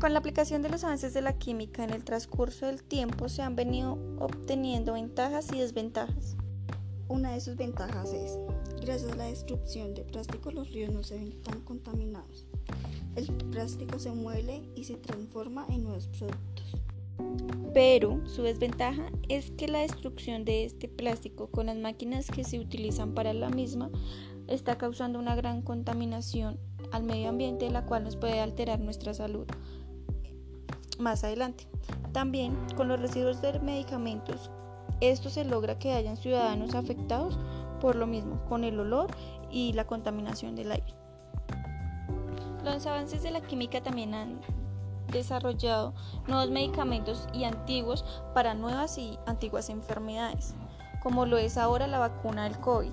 Con la aplicación de los avances de la química en el transcurso del tiempo se han venido obteniendo ventajas y desventajas. Una de sus ventajas es, gracias a la destrucción de plástico los ríos no se ven tan contaminados. El plástico se muele y se transforma en nuevos productos. Pero su desventaja es que la destrucción de este plástico con las máquinas que se utilizan para la misma está causando una gran contaminación al medio ambiente, la cual nos puede alterar nuestra salud más adelante. También con los residuos de medicamentos, esto se logra que hayan ciudadanos afectados por lo mismo, con el olor y la contaminación del aire. Los avances de la química también han desarrollado nuevos medicamentos y antiguos para nuevas y antiguas enfermedades, como lo es ahora la vacuna del COVID.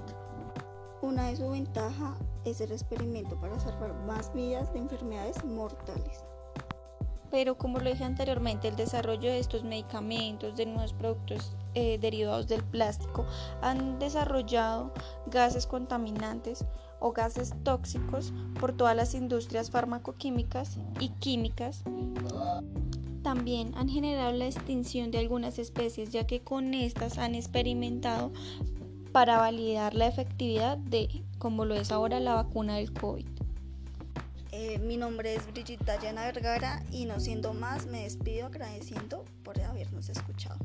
Una de sus ventajas es el experimento para salvar más vidas de enfermedades mortales. Pero como lo dije anteriormente, el desarrollo de estos medicamentos, de nuevos productos eh, derivados del plástico, han desarrollado gases contaminantes o gases tóxicos por todas las industrias farmacoquímicas y químicas. También han generado la extinción de algunas especies, ya que con estas han experimentado para validar la efectividad de, como lo es ahora, la vacuna del COVID. Eh, mi nombre es Brigitte Dayana Vergara y no siendo más me despido agradeciendo por habernos escuchado.